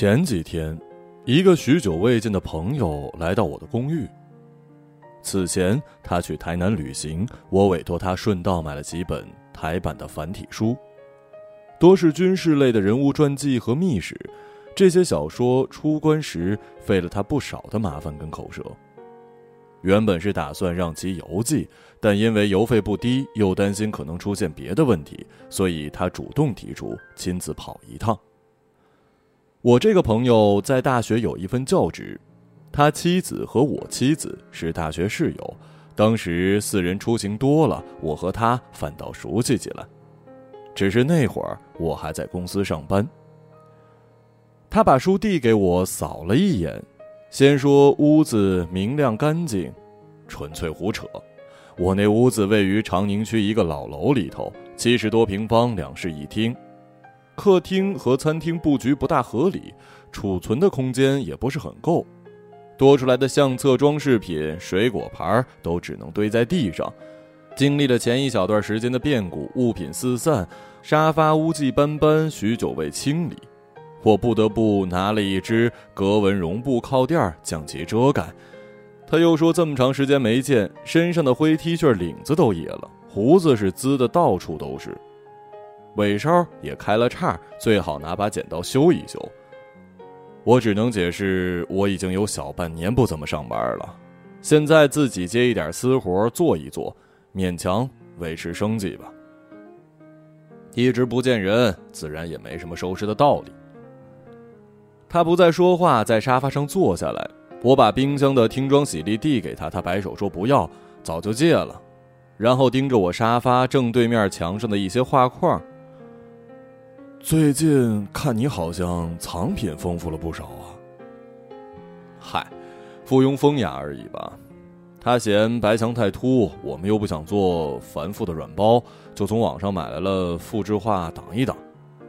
前几天，一个许久未见的朋友来到我的公寓。此前他去台南旅行，我委托他顺道买了几本台版的繁体书，多是军事类的人物传记和秘史。这些小说出关时费了他不少的麻烦跟口舌。原本是打算让其邮寄，但因为邮费不低，又担心可能出现别的问题，所以他主动提出亲自跑一趟。我这个朋友在大学有一份教职。他妻子和我妻子是大学室友，当时四人出行多了，我和他反倒熟悉起来。只是那会儿我还在公司上班。他把书递给我，扫了一眼，先说屋子明亮干净，纯粹胡扯。我那屋子位于长宁区一个老楼里头，七十多平方，两室一厅，客厅和餐厅布局不大合理，储存的空间也不是很够。多出来的相册、装饰品、水果盘都只能堆在地上。经历了前一小段时间的变故，物品四散，沙发污迹斑斑，许久未清理。我不得不拿了一只格纹绒布靠垫将其遮盖。他又说，这么长时间没见，身上的灰 T 恤领子都野了，胡子是滋的到处都是，尾梢也开了叉，最好拿把剪刀修一修。我只能解释，我已经有小半年不怎么上班了，现在自己接一点私活做一做，勉强维持生计吧。一直不见人，自然也没什么收拾的道理。他不再说话，在沙发上坐下来。我把冰箱的听装洗涤递给他，他摆手说不要，早就戒了。然后盯着我沙发正对面墙上的一些画框。最近看你好像藏品丰富了不少啊。嗨，附庸风雅而已吧。他嫌白墙太凸，我们又不想做繁复的软包，就从网上买来了复制画挡一挡。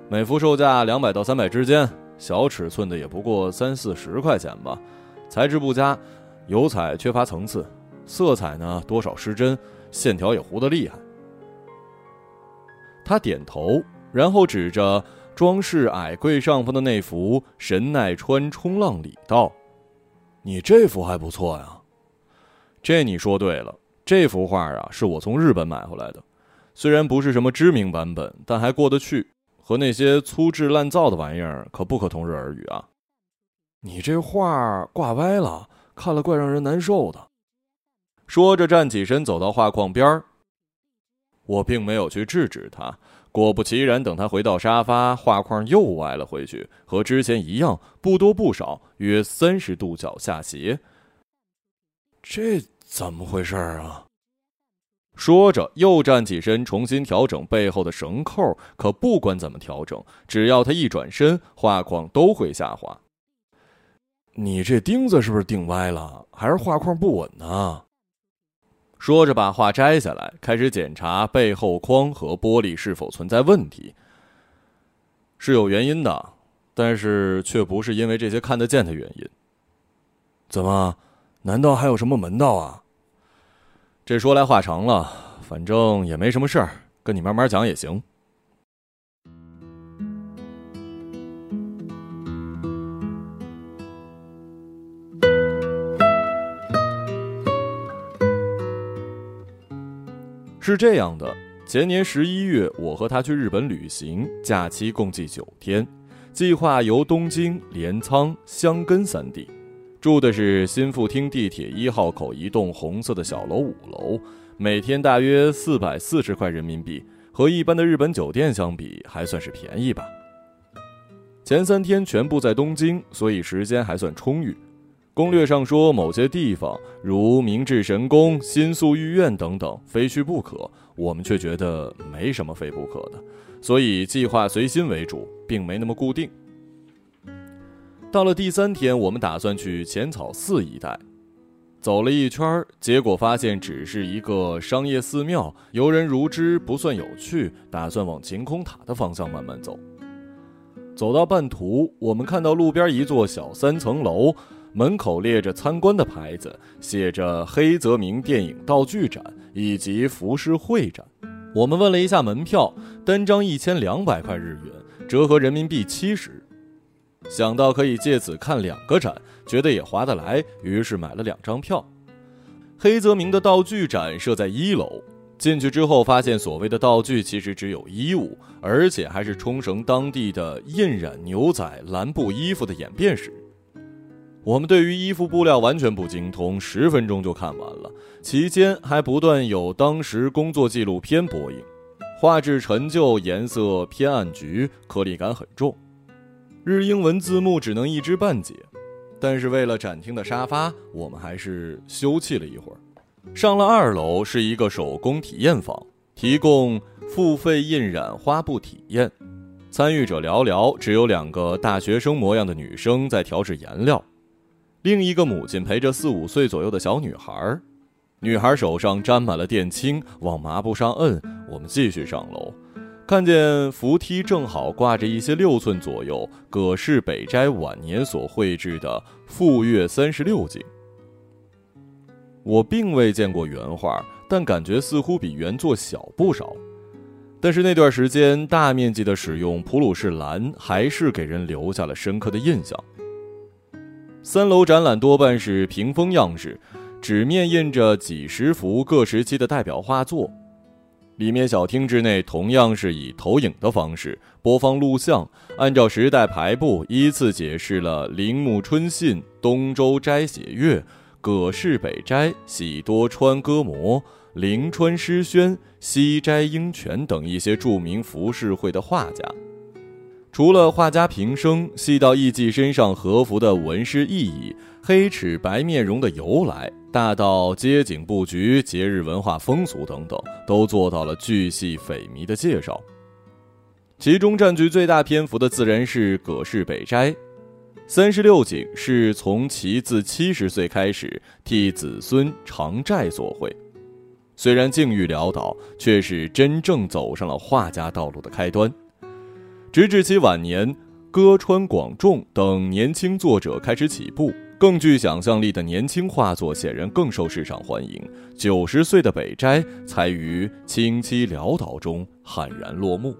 每幅售价两百到三百之间，小尺寸的也不过三四十块钱吧。材质不佳，油彩缺乏层次，色彩呢多少失真，线条也糊得厉害。他点头。然后指着装饰矮柜上方的那幅神奈川冲浪里道：“你这幅还不错呀。”这你说对了，这幅画啊是我从日本买回来的，虽然不是什么知名版本，但还过得去，和那些粗制滥造的玩意儿可不可同日而语啊。你这画挂歪了，看了怪让人难受的。说着站起身走到画框边儿，我并没有去制止他。果不其然，等他回到沙发，画框又歪了回去，和之前一样，不多不少，约三十度角下斜。这怎么回事啊？说着，又站起身，重新调整背后的绳扣。可不管怎么调整，只要他一转身，画框都会下滑。你这钉子是不是钉歪了？还是画框不稳呢？说着，把画摘下来，开始检查背后框和玻璃是否存在问题。是有原因的，但是却不是因为这些看得见的原因。怎么？难道还有什么门道啊？这说来话长了，反正也没什么事儿，跟你慢慢讲也行。是这样的，前年十一月，我和他去日本旅行，假期共计九天，计划由东京、镰仓、箱根三地，住的是新富町地铁一号口一栋红色的小楼五楼，每天大约四百四十块人民币，和一般的日本酒店相比，还算是便宜吧。前三天全部在东京，所以时间还算充裕。攻略上说，某些地方如明治神宫、新宿御苑等等，非去不可。我们却觉得没什么非不可的，所以计划随心为主，并没那么固定。到了第三天，我们打算去浅草寺一带，走了一圈，结果发现只是一个商业寺庙，游人如织，不算有趣。打算往晴空塔的方向慢慢走。走到半途，我们看到路边一座小三层楼。门口列着参观的牌子，写着黑泽明电影道具展以及浮世绘展。我们问了一下门票，单张一千两百块日元，折合人民币七十。想到可以借此看两个展，觉得也划得来，于是买了两张票。黑泽明的道具展设在一楼，进去之后发现所谓的道具其实只有衣物，而且还是冲绳当地的印染牛仔蓝布衣服的演变史。我们对于衣服布料完全不精通，十分钟就看完了，期间还不断有当时工作纪录片播映，画质陈旧，颜色偏暗橘，颗粒感很重。日英文字幕只能一知半解，但是为了展厅的沙发，我们还是休憩了一会儿。上了二楼是一个手工体验坊，提供付费印染花布体验，参与者寥寥，只有两个大学生模样的女生在调制颜料，另一个母亲陪着四五岁左右的小女孩，女孩手上沾满了靛青，往麻布上摁。我们继续上楼。看见扶梯正好挂着一些六寸左右葛氏北斋晚年所绘制的《富岳三十六景》。我并未见过原画，但感觉似乎比原作小不少。但是那段时间大面积的使用普鲁士蓝，还是给人留下了深刻的印象。三楼展览多半是屏风样式，纸面印着几十幅各时期的代表画作。里面小厅之内同样是以投影的方式播放录像，按照时代排布依次解释了铃木春信、东周斋写月、葛饰北斋、喜多川歌模、灵川诗宣、西斋英泉等一些著名浮世绘的画家。除了画家平生，细到艺伎身上和服的纹饰意义，黑齿白面容的由来。大到街景布局、节日文化风俗等等，都做到了巨细靡遗的介绍。其中占据最大篇幅的自然是葛饰北斋，三十六景是从其自七十岁开始替子孙偿债所绘。虽然境遇潦倒，却是真正走上了画家道路的开端。直至其晚年，歌川广重等年轻作者开始起步。更具想象力的年轻画作显然更受市场欢迎。九十岁的北斋才于清凄潦倒中悍然落幕。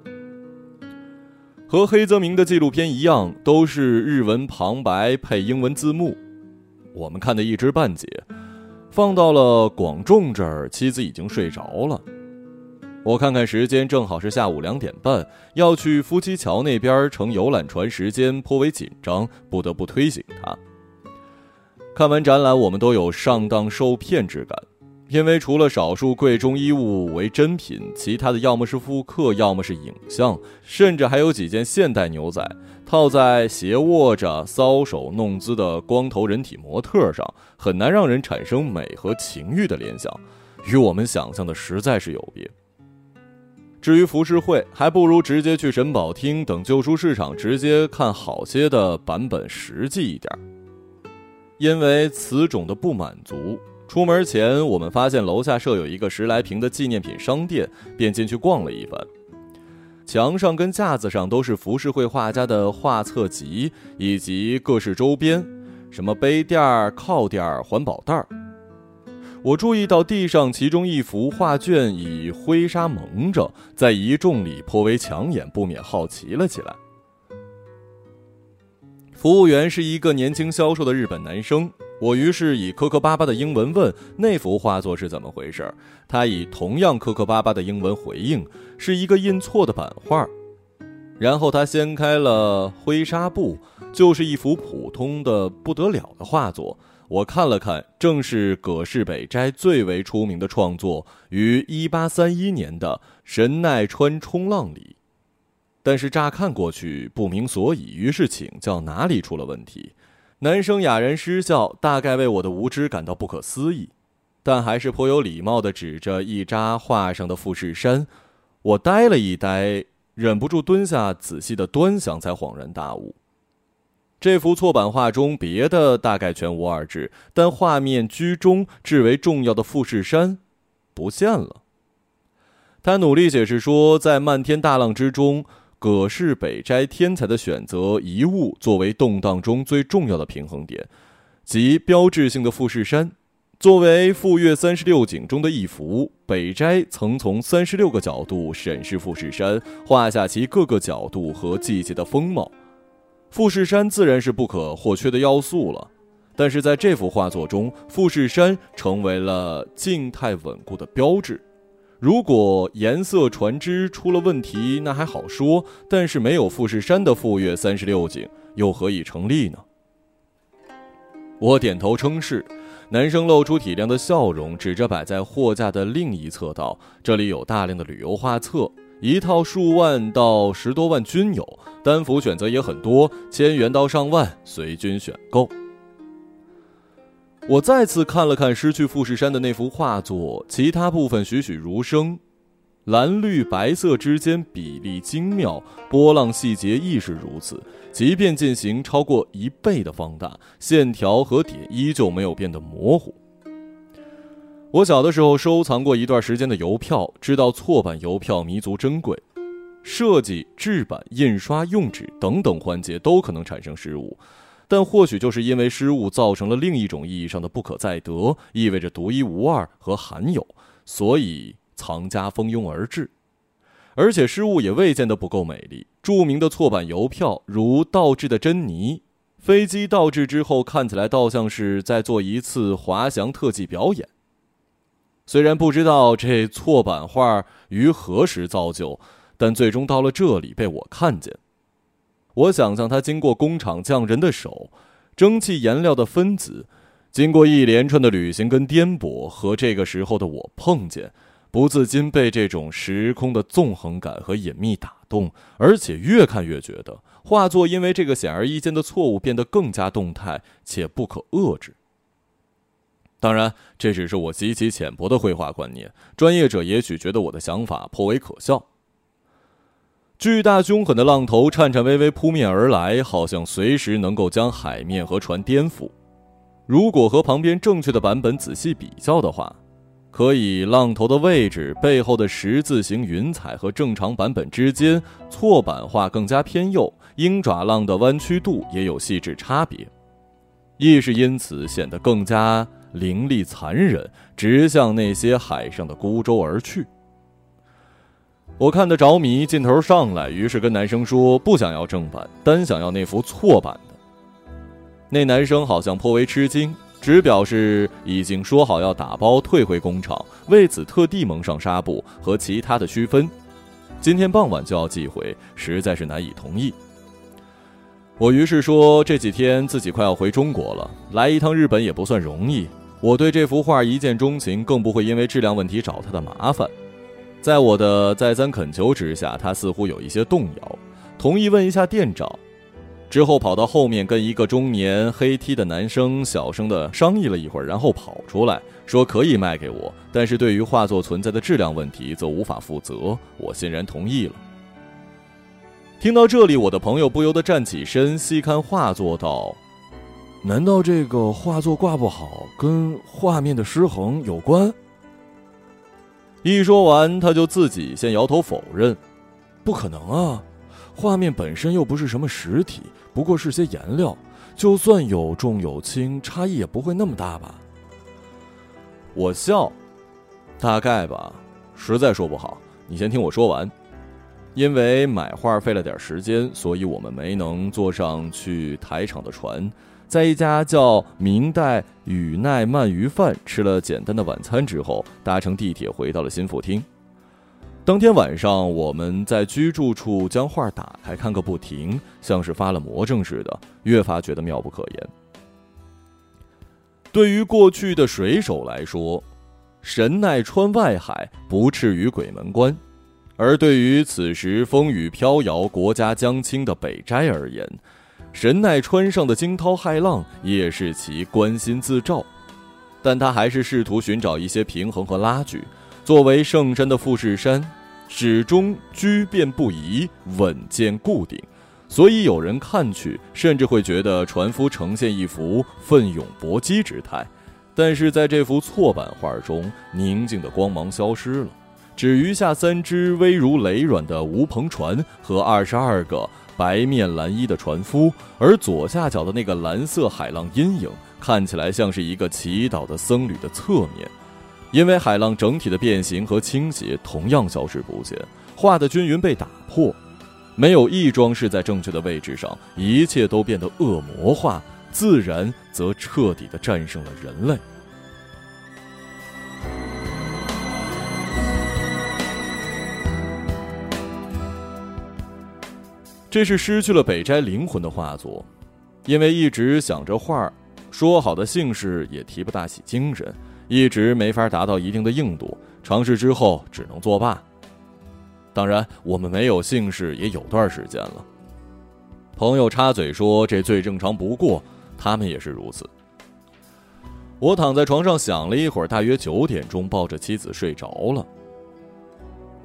和黑泽明的纪录片一样，都是日文旁白配英文字幕。我们看的一知半解。放到了广众这儿，妻子已经睡着了。我看看时间，正好是下午两点半，要去夫妻桥那边乘游览船，时间颇为紧张，不得不推醒他。看完展览，我们都有上当受骗之感，因为除了少数贵重衣物为真品，其他的要么是复刻，要么是影像，甚至还有几件现代牛仔套在斜卧着、搔首弄姿的光头人体模特上，很难让人产生美和情欲的联想，与我们想象的实在是有别。至于浮世绘，还不如直接去神宝厅等旧书市场直接看好些的版本，实际一点。因为此种的不满足，出门前我们发现楼下设有一个十来平的纪念品商店，便进去逛了一番。墙上跟架子上都是浮世绘画家的画册集以及各式周边，什么杯垫、靠垫、环保袋。我注意到地上其中一幅画卷以灰纱蒙着，在一众里颇为抢眼，不免好奇了起来。服务员是一个年轻消瘦的日本男生，我于是以磕磕巴巴的英文问那幅画作是怎么回事，他以同样磕磕巴巴的英文回应是一个印错的版画，然后他掀开了灰纱布，就是一幅普通的不得了的画作。我看了看，正是葛饰北斋最为出名的创作，于一八三一年的《神奈川冲浪里》。但是乍看过去不明所以，于是请教哪里出了问题。男生哑然失笑，大概为我的无知感到不可思议，但还是颇有礼貌地指着一扎画上的富士山。我呆了一呆，忍不住蹲下仔细的端详，才恍然大悟：这幅错版画中别的大概全无二致，但画面居中至为重要的富士山不见了。他努力解释说，在漫天大浪之中。葛饰北斋天才的选择遗物作为动荡中最重要的平衡点，即标志性的富士山。作为富岳三十六景中的一幅，北斋曾从三十六个角度审视富士山，画下其各个角度和季节的风貌。富士山自然是不可或缺的要素了。但是在这幅画作中，富士山成为了静态稳固的标志。如果颜色船只出了问题，那还好说；但是没有富士山的富岳三十六景，又何以成立呢？我点头称是。男生露出体谅的笑容，指着摆在货架的另一侧道：“这里有大量的旅游画册，一套数万到十多万均有，单幅选择也很多，千元到上万，随君选购。”我再次看了看失去富士山的那幅画作，其他部分栩栩如生，蓝绿白色之间比例精妙，波浪细节亦是如此。即便进行超过一倍的放大，线条和点依旧没有变得模糊。我小的时候收藏过一段时间的邮票，知道错版邮票弥足珍贵，设计、制版、印刷、用纸等等环节都可能产生失误。但或许就是因为失误造成了另一种意义上的不可再得，意味着独一无二和罕有，所以藏家蜂拥而至。而且失误也未见得不够美丽。著名的错版邮票，如倒置的珍妮，飞机倒置之后看起来倒像是在做一次滑翔特技表演。虽然不知道这错版画于何时造就，但最终到了这里被我看见。我想象它经过工厂匠人的手，蒸汽颜料的分子，经过一连串的旅行跟颠簸，和这个时候的我碰见，不自禁被这种时空的纵横感和隐秘打动，而且越看越觉得画作因为这个显而易见的错误变得更加动态且不可遏制。当然，这只是我极其浅薄的绘画观念，专业者也许觉得我的想法颇为可笑。巨大凶狠的浪头颤颤巍巍扑面而来，好像随时能够将海面和船颠覆。如果和旁边正确的版本仔细比较的话，可以浪头的位置、背后的十字形云彩和正常版本之间，错版画更加偏右，鹰爪浪的弯曲度也有细致差别，亦是因此显得更加凌厉残忍，直向那些海上的孤舟而去。我看得着迷，劲头上来，于是跟男生说：“不想要正版，单想要那幅错版的。”那男生好像颇为吃惊，只表示已经说好要打包退回工厂，为此特地蒙上纱布和其他的区分，今天傍晚就要寄回，实在是难以同意。我于是说：“这几天自己快要回中国了，来一趟日本也不算容易。我对这幅画一见钟情，更不会因为质量问题找他的麻烦。”在我的再三恳求之下，他似乎有一些动摇，同意问一下店长。之后跑到后面跟一个中年黑 T 的男生小声的商议了一会儿，然后跑出来说可以卖给我，但是对于画作存在的质量问题则无法负责。我欣然同意了。听到这里，我的朋友不由得站起身，细看画作道：“难道这个画作挂不好跟画面的失衡有关？”一说完，他就自己先摇头否认：“不可能啊，画面本身又不是什么实体，不过是些颜料，就算有重有轻，差异也不会那么大吧？”我笑：“大概吧，实在说不好。你先听我说完。因为买画费了点时间，所以我们没能坐上去台场的船。”在一家叫明代宇奈鳗鱼饭吃了简单的晚餐之后，搭乘地铁回到了新富厅。当天晚上，我们在居住处将画打开看个不停，像是发了魔怔似的，越发觉得妙不可言。对于过去的水手来说，神奈川外海不啻于鬼门关；而对于此时风雨飘摇、国家将倾的北斋而言，神奈川上的惊涛骇浪也是其关心自照，但他还是试图寻找一些平衡和拉锯。作为圣山的富士山，始终居变不移、稳健固定，所以有人看去甚至会觉得船夫呈现一幅奋勇搏击之态。但是在这幅错版画中，宁静的光芒消失了，只余下三只微如雷软的无篷船和二十二个。白面蓝衣的船夫，而左下角的那个蓝色海浪阴影，看起来像是一个祈祷的僧侣的侧面，因为海浪整体的变形和倾斜同样消失不见，画的均匀被打破。没有一桩是在正确的位置上，一切都变得恶魔化，自然则彻底的战胜了人类。这是失去了北斋灵魂的画作，因为一直想着画，说好的姓氏也提不大起精神，一直没法达到一定的硬度。尝试之后只能作罢。当然，我们没有姓氏也有段时间了。朋友插嘴说：“这最正常不过，他们也是如此。”我躺在床上想了一会儿，大约九点钟，抱着妻子睡着了。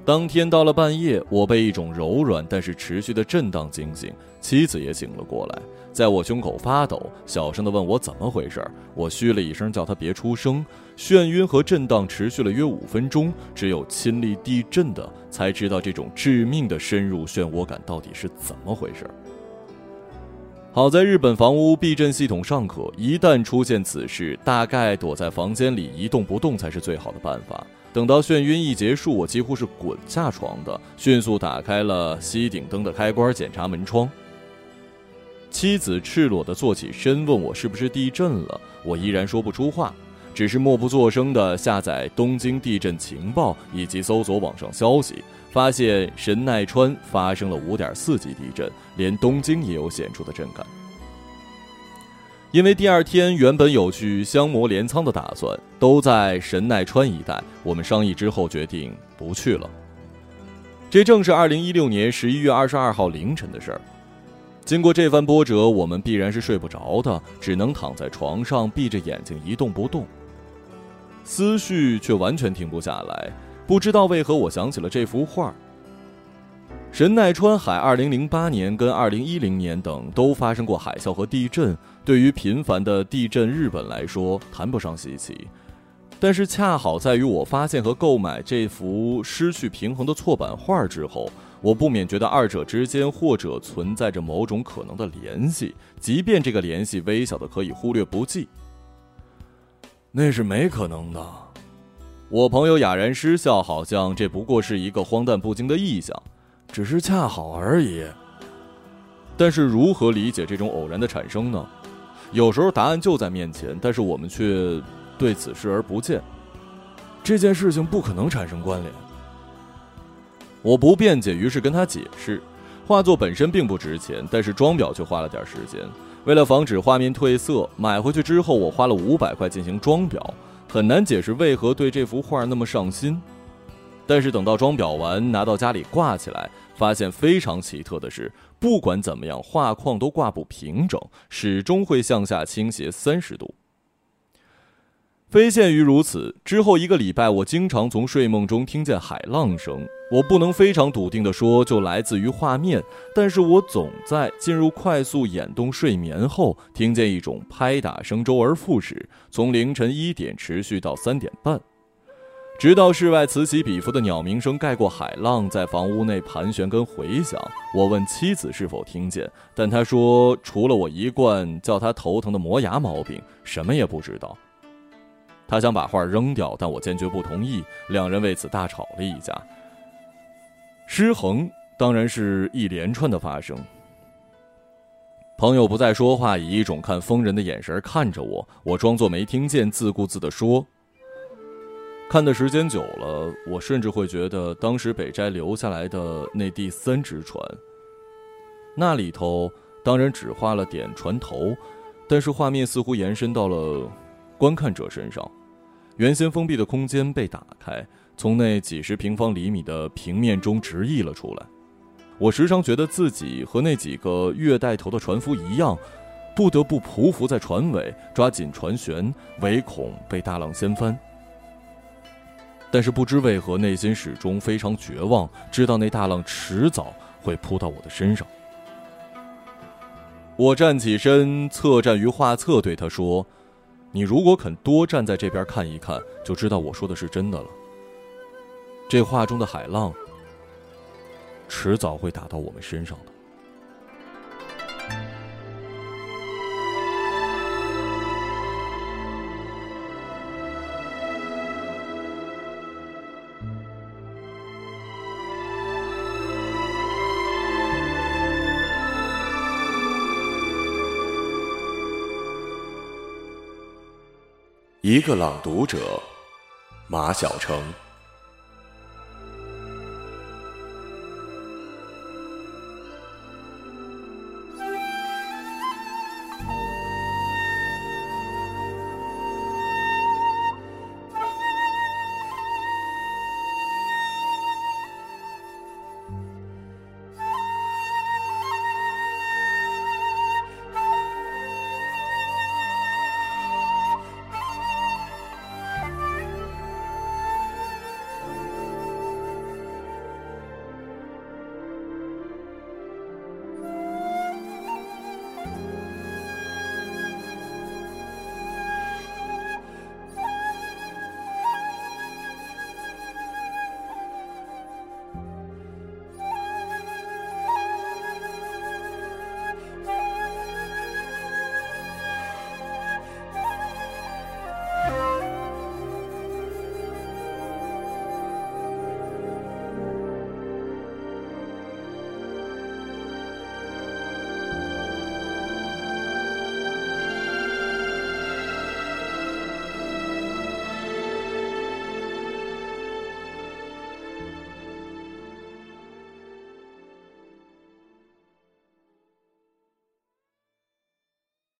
当天到了半夜，我被一种柔软但是持续的震荡惊醒，妻子也醒了过来，在我胸口发抖，小声的问我怎么回事。我嘘了一声，叫他别出声。眩晕和震荡持续了约五分钟，只有亲历地震的才知道这种致命的深入漩涡感到底是怎么回事。好在日本房屋避震系统尚可，一旦出现此事，大概躲在房间里一动不动才是最好的办法。等到眩晕一结束，我几乎是滚下床的，迅速打开了吸顶灯的开关，检查门窗。妻子赤裸的坐起身，问我是不是地震了。我依然说不出话，只是默不作声的下载东京地震情报以及搜索网上消息，发现神奈川发生了五点四级地震，连东京也有显著的震感。因为第二天原本有去香磨镰仓的打算，都在神奈川一带。我们商议之后决定不去了。这正是二零一六年十一月二十二号凌晨的事儿。经过这番波折，我们必然是睡不着的，只能躺在床上闭着眼睛一动不动。思绪却完全停不下来。不知道为何，我想起了这幅画。神奈川海二零零八年跟二零一零年等都发生过海啸和地震。对于频繁的地震日本来说，谈不上稀奇，但是恰好在于我发现和购买这幅失去平衡的错版画之后，我不免觉得二者之间或者存在着某种可能的联系，即便这个联系微小的可以忽略不计。那是没可能的，我朋友哑然失笑，好像这不过是一个荒诞不经的臆想，只是恰好而已。但是如何理解这种偶然的产生呢？有时候答案就在面前，但是我们却对此视而不见。这件事情不可能产生关联。我不辩解，于是跟他解释：画作本身并不值钱，但是装裱却花了点时间。为了防止画面褪色，买回去之后我花了五百块进行装裱。很难解释为何对这幅画那么上心。但是等到装裱完，拿到家里挂起来，发现非常奇特的是。不管怎么样，画框都挂不平整，始终会向下倾斜三十度。非限于如此，之后一个礼拜，我经常从睡梦中听见海浪声。我不能非常笃定地说就来自于画面，但是我总在进入快速眼动睡眠后，听见一种拍打声周而复始，从凌晨一点持续到三点半。直到室外此起彼伏的鸟鸣声盖过海浪，在房屋内盘旋跟回响。我问妻子是否听见，但她说除了我一贯叫她头疼的磨牙毛病，什么也不知道。他想把画扔掉，但我坚决不同意，两人为此大吵了一架。失衡当然是一连串的发生。朋友不再说话，以一种看疯人的眼神看着我，我装作没听见，自顾自地说。看的时间久了，我甚至会觉得当时北斋留下来的那第三只船，那里头当然只画了点船头，但是画面似乎延伸到了观看者身上。原先封闭的空间被打开，从那几十平方厘米的平面中直溢了出来。我时常觉得自己和那几个月带头的船夫一样，不得不匍匐在船尾，抓紧船舷，唯恐被大浪掀翻。但是不知为何，内心始终非常绝望，知道那大浪迟早会扑到我的身上。我站起身，侧站于画册，对他说：“你如果肯多站在这边看一看，就知道我说的是真的了。这话中的海浪，迟早会打到我们身上的。”一个朗读者，马晓成。